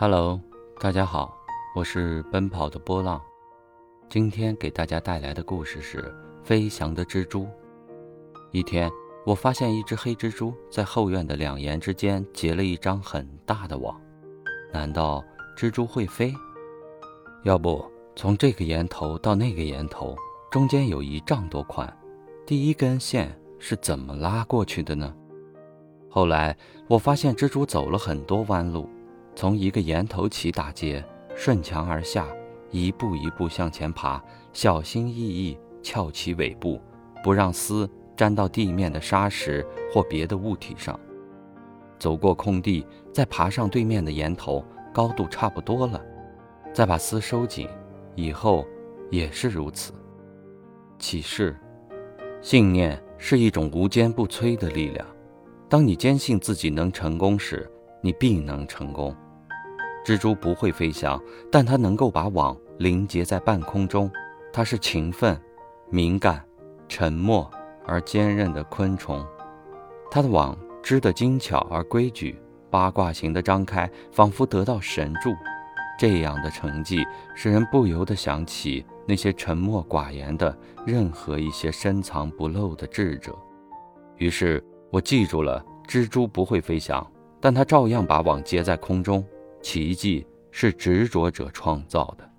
Hello，大家好，我是奔跑的波浪。今天给大家带来的故事是《飞翔的蜘蛛》。一天，我发现一只黑蜘蛛在后院的两檐之间结了一张很大的网。难道蜘蛛会飞？要不从这个檐头到那个檐头，中间有一丈多宽，第一根线是怎么拉过去的呢？后来我发现蜘蛛走了很多弯路。从一个岩头起打结，顺墙而下，一步一步向前爬，小心翼翼翘起尾部，不让丝粘到地面的沙石或别的物体上。走过空地，再爬上对面的岩头，高度差不多了，再把丝收紧。以后也是如此。启示：信念是一种无坚不摧的力量。当你坚信自己能成功时，你必能成功。蜘蛛不会飞翔，但它能够把网凝结在半空中。它是勤奋、敏感、沉默而坚韧的昆虫。它的网织得精巧而规矩，八卦形的张开，仿佛得到神助。这样的成绩使人不由得想起那些沉默寡言的任何一些深藏不露的智者。于是我记住了：蜘蛛不会飞翔，但它照样把网结在空中。奇迹是执着者创造的。